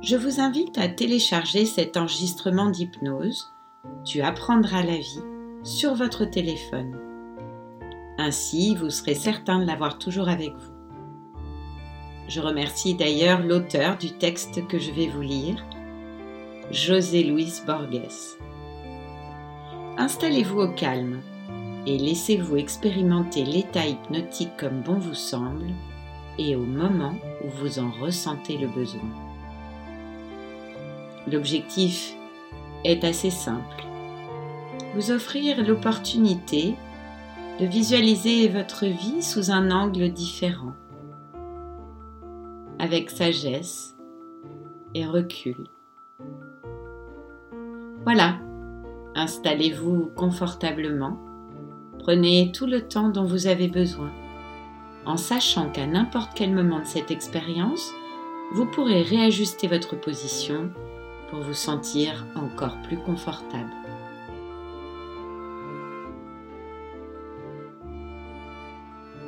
Je vous invite à télécharger cet enregistrement d'hypnose Tu apprendras la vie sur votre téléphone. Ainsi, vous serez certain de l'avoir toujours avec vous. Je remercie d'ailleurs l'auteur du texte que je vais vous lire, José Luis Borges. Installez-vous au calme et laissez-vous expérimenter l'état hypnotique comme bon vous semble et au moment où vous en ressentez le besoin. L'objectif est assez simple. Vous offrir l'opportunité de visualiser votre vie sous un angle différent, avec sagesse et recul. Voilà, installez-vous confortablement, prenez tout le temps dont vous avez besoin, en sachant qu'à n'importe quel moment de cette expérience, vous pourrez réajuster votre position pour vous sentir encore plus confortable.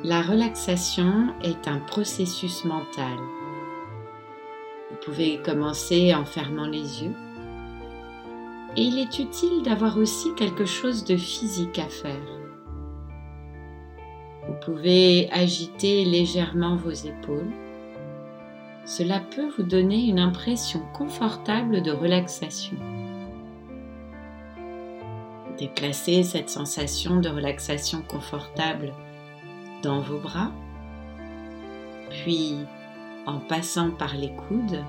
La relaxation est un processus mental. Vous pouvez commencer en fermant les yeux. Et il est utile d'avoir aussi quelque chose de physique à faire. Vous pouvez agiter légèrement vos épaules cela peut vous donner une impression confortable de relaxation. Déplacez cette sensation de relaxation confortable dans vos bras, puis en passant par les coudes,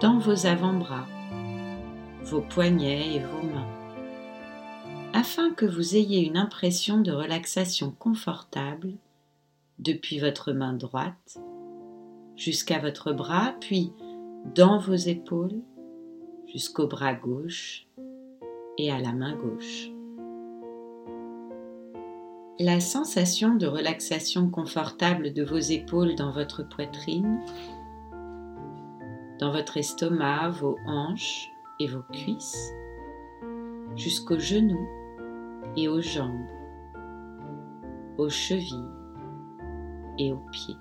dans vos avant-bras, vos poignets et vos mains, afin que vous ayez une impression de relaxation confortable depuis votre main droite jusqu'à votre bras, puis dans vos épaules, jusqu'au bras gauche et à la main gauche. La sensation de relaxation confortable de vos épaules dans votre poitrine, dans votre estomac, vos hanches et vos cuisses, jusqu'aux genoux et aux jambes, aux chevilles et aux pieds.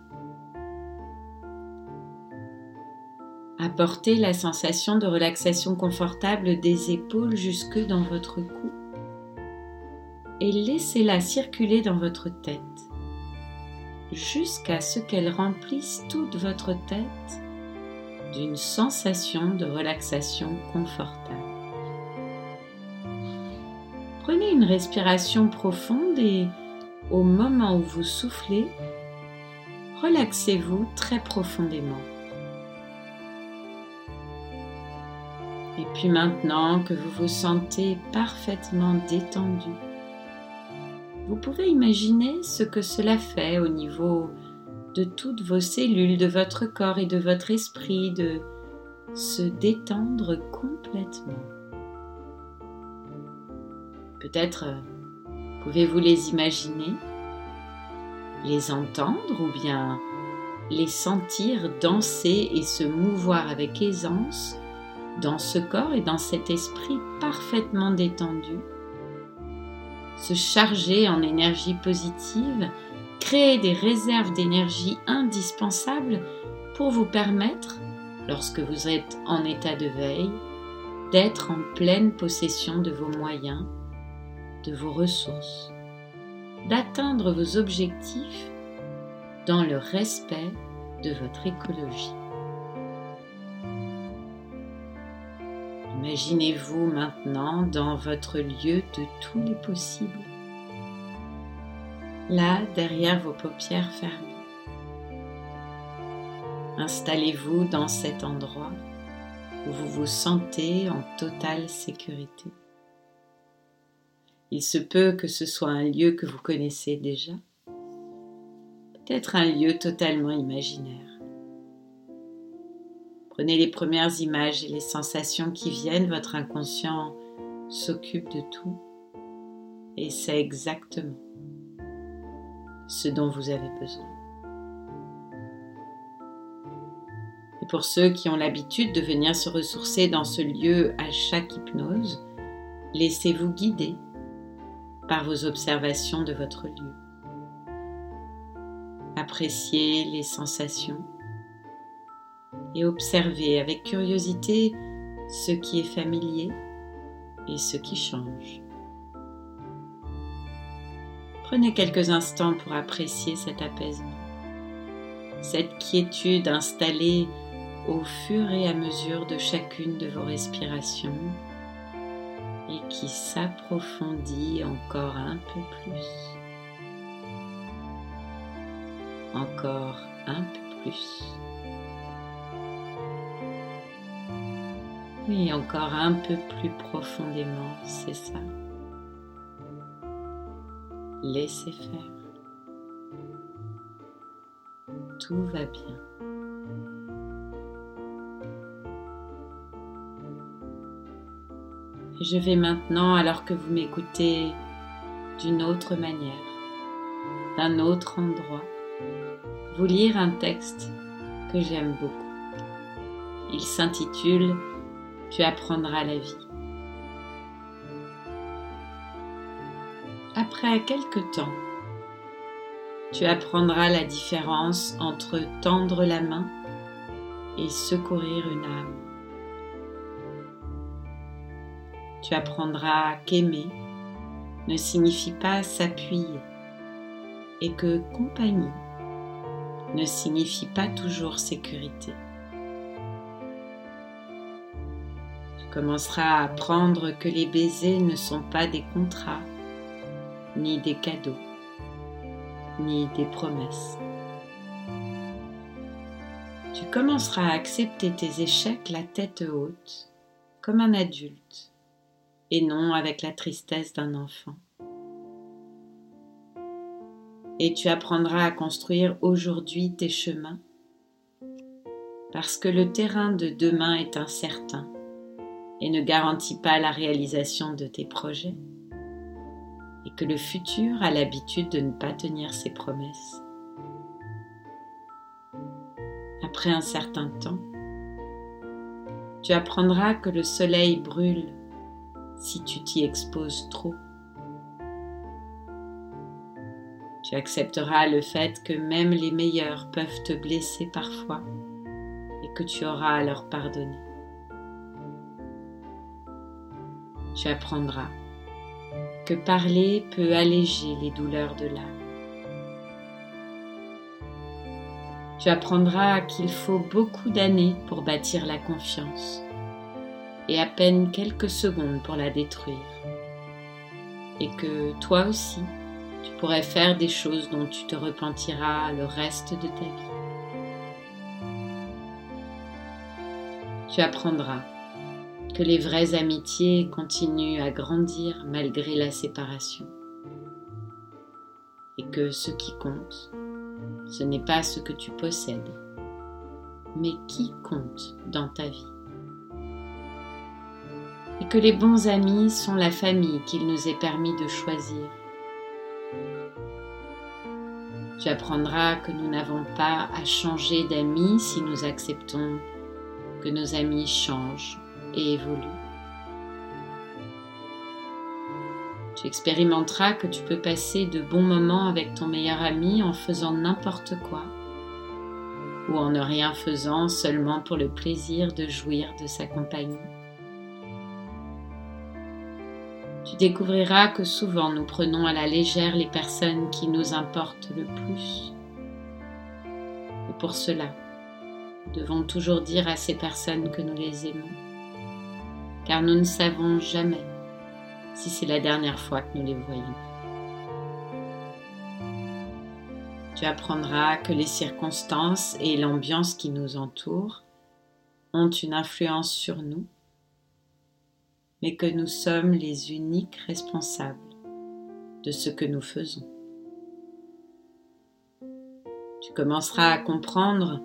Apportez la sensation de relaxation confortable des épaules jusque dans votre cou et laissez-la circuler dans votre tête jusqu'à ce qu'elle remplisse toute votre tête d'une sensation de relaxation confortable. Prenez une respiration profonde et au moment où vous soufflez, relaxez-vous très profondément. Puis maintenant que vous vous sentez parfaitement détendu, vous pouvez imaginer ce que cela fait au niveau de toutes vos cellules, de votre corps et de votre esprit, de se détendre complètement. Peut-être euh, pouvez-vous les imaginer, les entendre ou bien les sentir danser et se mouvoir avec aisance dans ce corps et dans cet esprit parfaitement détendu, se charger en énergie positive, créer des réserves d'énergie indispensables pour vous permettre, lorsque vous êtes en état de veille, d'être en pleine possession de vos moyens, de vos ressources, d'atteindre vos objectifs dans le respect de votre écologie. Imaginez-vous maintenant dans votre lieu de tous les possibles, là derrière vos paupières fermées. Installez-vous dans cet endroit où vous vous sentez en totale sécurité. Il se peut que ce soit un lieu que vous connaissez déjà, peut-être un lieu totalement imaginaire. Prenez les premières images et les sensations qui viennent, votre inconscient s'occupe de tout et c'est exactement ce dont vous avez besoin. Et pour ceux qui ont l'habitude de venir se ressourcer dans ce lieu à chaque hypnose, laissez-vous guider par vos observations de votre lieu. Appréciez les sensations et observez avec curiosité ce qui est familier et ce qui change. Prenez quelques instants pour apprécier cet apaisement, cette quiétude installée au fur et à mesure de chacune de vos respirations et qui s'approfondit encore un peu plus. Encore un peu plus. Oui, encore un peu plus profondément, c'est ça. Laissez faire. Tout va bien. Je vais maintenant, alors que vous m'écoutez d'une autre manière, d'un autre endroit, vous lire un texte que j'aime beaucoup. Il s'intitule Tu apprendras la vie. Après quelque temps, tu apprendras la différence entre tendre la main et secourir une âme. tu apprendras qu'aimer ne signifie pas s'appuyer et que compagnie ne signifie pas toujours sécurité. Commenceras à apprendre que les baisers ne sont pas des contrats, ni des cadeaux, ni des promesses. Tu commenceras à accepter tes échecs la tête haute, comme un adulte, et non avec la tristesse d'un enfant. Et tu apprendras à construire aujourd'hui tes chemins, parce que le terrain de demain est incertain et ne garantit pas la réalisation de tes projets, et que le futur a l'habitude de ne pas tenir ses promesses. Après un certain temps, tu apprendras que le soleil brûle si tu t'y exposes trop. Tu accepteras le fait que même les meilleurs peuvent te blesser parfois et que tu auras à leur pardonner. Tu apprendras que parler peut alléger les douleurs de l'âme. Tu apprendras qu'il faut beaucoup d'années pour bâtir la confiance et à peine quelques secondes pour la détruire. Et que toi aussi, tu pourrais faire des choses dont tu te repentiras le reste de ta vie. Tu apprendras que les vraies amitiés continuent à grandir malgré la séparation. Et que ce qui compte, ce n'est pas ce que tu possèdes, mais qui compte dans ta vie et que les bons amis sont la famille qu'il nous est permis de choisir. Tu apprendras que nous n'avons pas à changer d'amis si nous acceptons que nos amis changent et évoluent. Tu expérimenteras que tu peux passer de bons moments avec ton meilleur ami en faisant n'importe quoi ou en ne rien faisant seulement pour le plaisir de jouir de sa compagnie. tu découvriras que souvent nous prenons à la légère les personnes qui nous importent le plus. Et pour cela, nous devons toujours dire à ces personnes que nous les aimons, car nous ne savons jamais si c'est la dernière fois que nous les voyons. Tu apprendras que les circonstances et l'ambiance qui nous entourent ont une influence sur nous mais que nous sommes les uniques responsables de ce que nous faisons. Tu commenceras à comprendre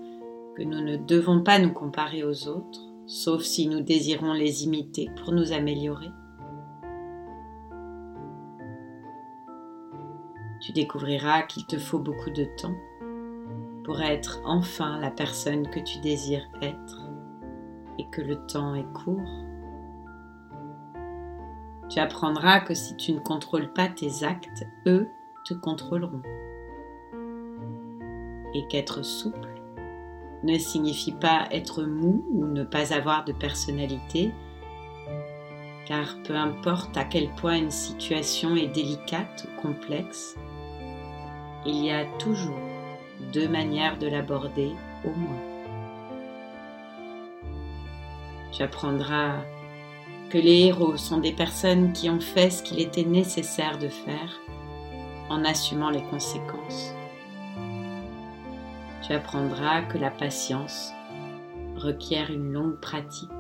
que nous ne devons pas nous comparer aux autres, sauf si nous désirons les imiter pour nous améliorer. Tu découvriras qu'il te faut beaucoup de temps pour être enfin la personne que tu désires être et que le temps est court. Tu apprendras que si tu ne contrôles pas tes actes, eux te contrôleront. Et qu'être souple ne signifie pas être mou ou ne pas avoir de personnalité, car peu importe à quel point une situation est délicate ou complexe, il y a toujours deux manières de l'aborder au moins. Tu apprendras que les héros sont des personnes qui ont fait ce qu'il était nécessaire de faire en assumant les conséquences. Tu apprendras que la patience requiert une longue pratique.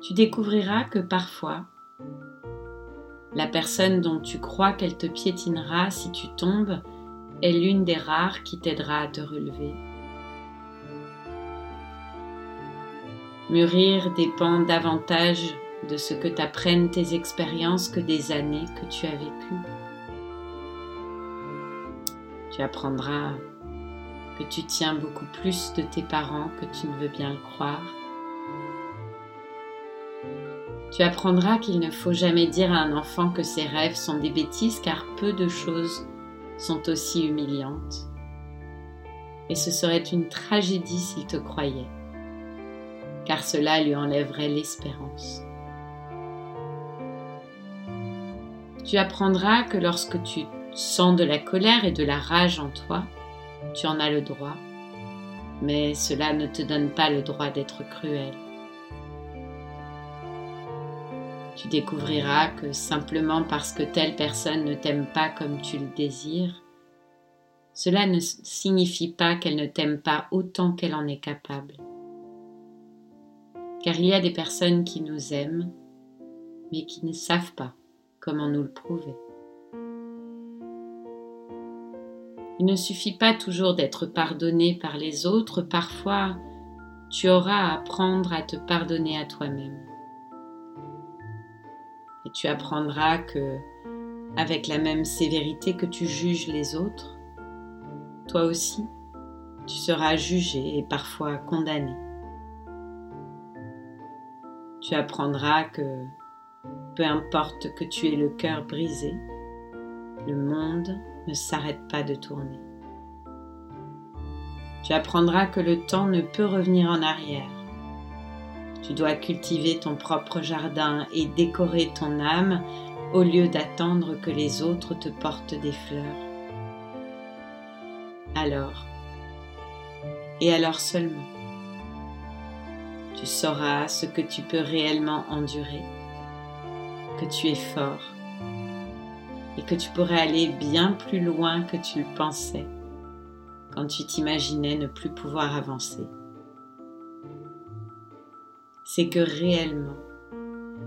Tu découvriras que parfois, la personne dont tu crois qu'elle te piétinera si tu tombes est l'une des rares qui t'aidera à te relever. Mûrir dépend davantage de ce que t'apprennent tes expériences que des années que tu as vécues. Tu apprendras que tu tiens beaucoup plus de tes parents que tu ne veux bien le croire tu apprendras qu'il ne faut jamais dire à un enfant que ses rêves sont des bêtises car peu de choses sont aussi humiliantes. Et ce serait une tragédie s'il te croyait, car cela lui enlèverait l'espérance. Tu apprendras que lorsque tu sens de la colère et de la rage en toi, tu en as le droit, mais cela ne te donne pas le droit d'être cruel. Tu découvriras que simplement parce que telle personne ne t'aime pas comme tu le désires, cela ne signifie pas qu'elle ne t'aime pas autant qu'elle en est capable. Car il y a des personnes qui nous aiment, mais qui ne savent pas comment nous le prouver. Il ne suffit pas toujours d'être pardonné par les autres, parfois tu auras à apprendre à te pardonner à toi-même. Et tu apprendras que, avec la même sévérité que tu juges les autres, toi aussi, tu seras jugé et parfois condamné. Tu apprendras que, peu importe que tu aies le cœur brisé, le monde ne s'arrête pas de tourner. Tu apprendras que le temps ne peut revenir en arrière tu dois cultiver ton propre jardin et décorer ton âme au lieu d'attendre que les autres te portent des fleurs. Alors, et alors seulement, tu sauras ce que tu peux réellement endurer, que tu es fort et que tu pourrais aller bien plus loin que tu le pensais quand tu t'imaginais ne plus pouvoir avancer c'est que réellement,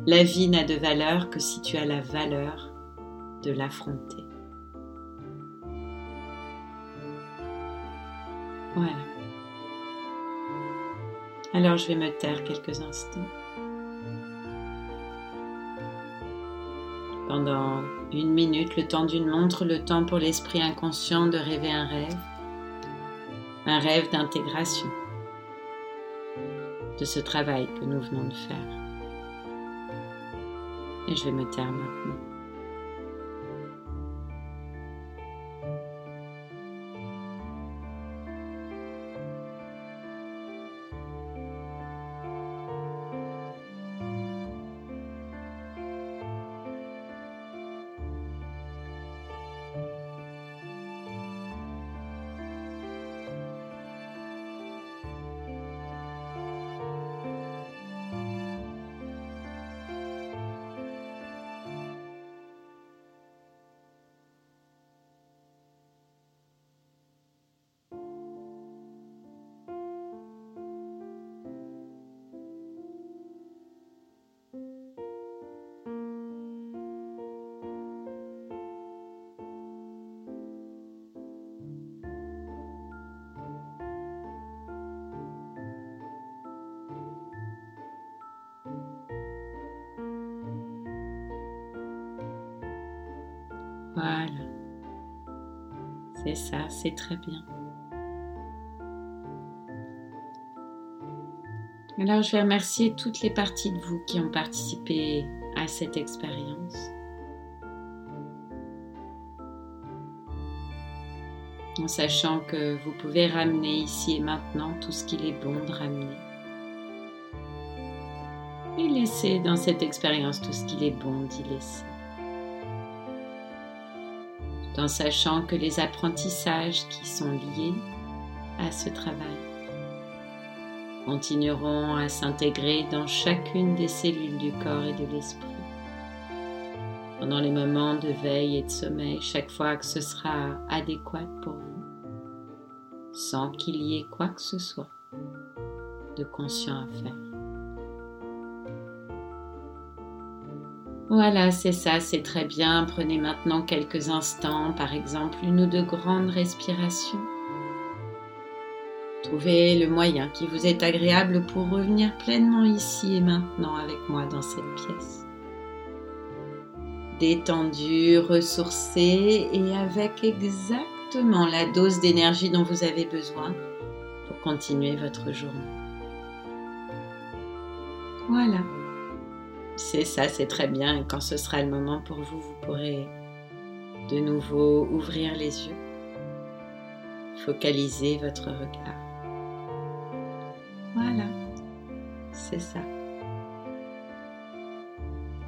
la vie n'a de valeur que si tu as la valeur de l'affronter. Voilà. Alors je vais me taire quelques instants. Pendant une minute, le temps d'une montre, le temps pour l'esprit inconscient de rêver un rêve, un rêve d'intégration de ce travail que nous venons de faire. Et je vais me taire maintenant. Voilà. C'est ça, c'est très bien. Alors je vais remercier toutes les parties de vous qui ont participé à cette expérience. En sachant que vous pouvez ramener ici et maintenant tout ce qu'il est bon de ramener. Et laisser dans cette expérience tout ce qu'il est bon d'y laisser. En sachant que les apprentissages qui sont liés à ce travail continueront à s'intégrer dans chacune des cellules du corps et de l'esprit. Pendant les moments de veille et de sommeil, chaque fois que ce sera adéquat pour vous, sans qu'il y ait quoi que ce soit de conscient à faire. Voilà, c'est ça, c'est très bien. Prenez maintenant quelques instants, par exemple une ou deux grandes respirations Trouvez le moyen qui vous est agréable pour revenir pleinement ici et maintenant avec moi dans cette pièce. Détendu, ressourcé et avec exactement la dose d'énergie dont vous avez besoin pour continuer votre journée. Voilà. C'est ça, c'est très bien. Quand ce sera le moment pour vous, vous pourrez de nouveau ouvrir les yeux, focaliser votre regard. Voilà, c'est ça.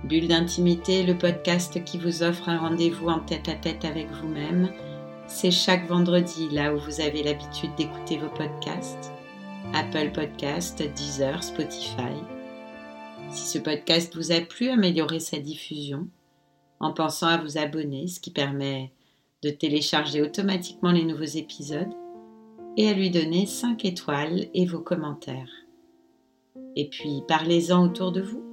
Bulle d'intimité, le podcast qui vous offre un rendez-vous en tête à tête avec vous-même. C'est chaque vendredi là où vous avez l'habitude d'écouter vos podcasts. Apple Podcast, Deezer, Spotify. Si ce podcast vous a plu, améliorez sa diffusion en pensant à vous abonner, ce qui permet de télécharger automatiquement les nouveaux épisodes et à lui donner 5 étoiles et vos commentaires. Et puis parlez-en autour de vous.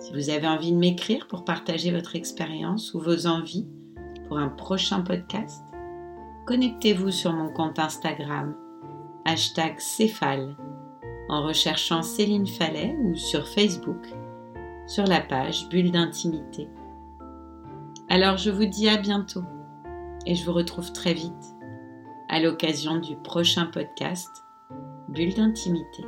Si vous avez envie de m'écrire pour partager votre expérience ou vos envies pour un prochain podcast, connectez-vous sur mon compte Instagram, hashtag Céphale, en recherchant Céline Fallet ou sur Facebook, sur la page Bulle d'intimité. Alors je vous dis à bientôt et je vous retrouve très vite à l'occasion du prochain podcast Bulle d'intimité.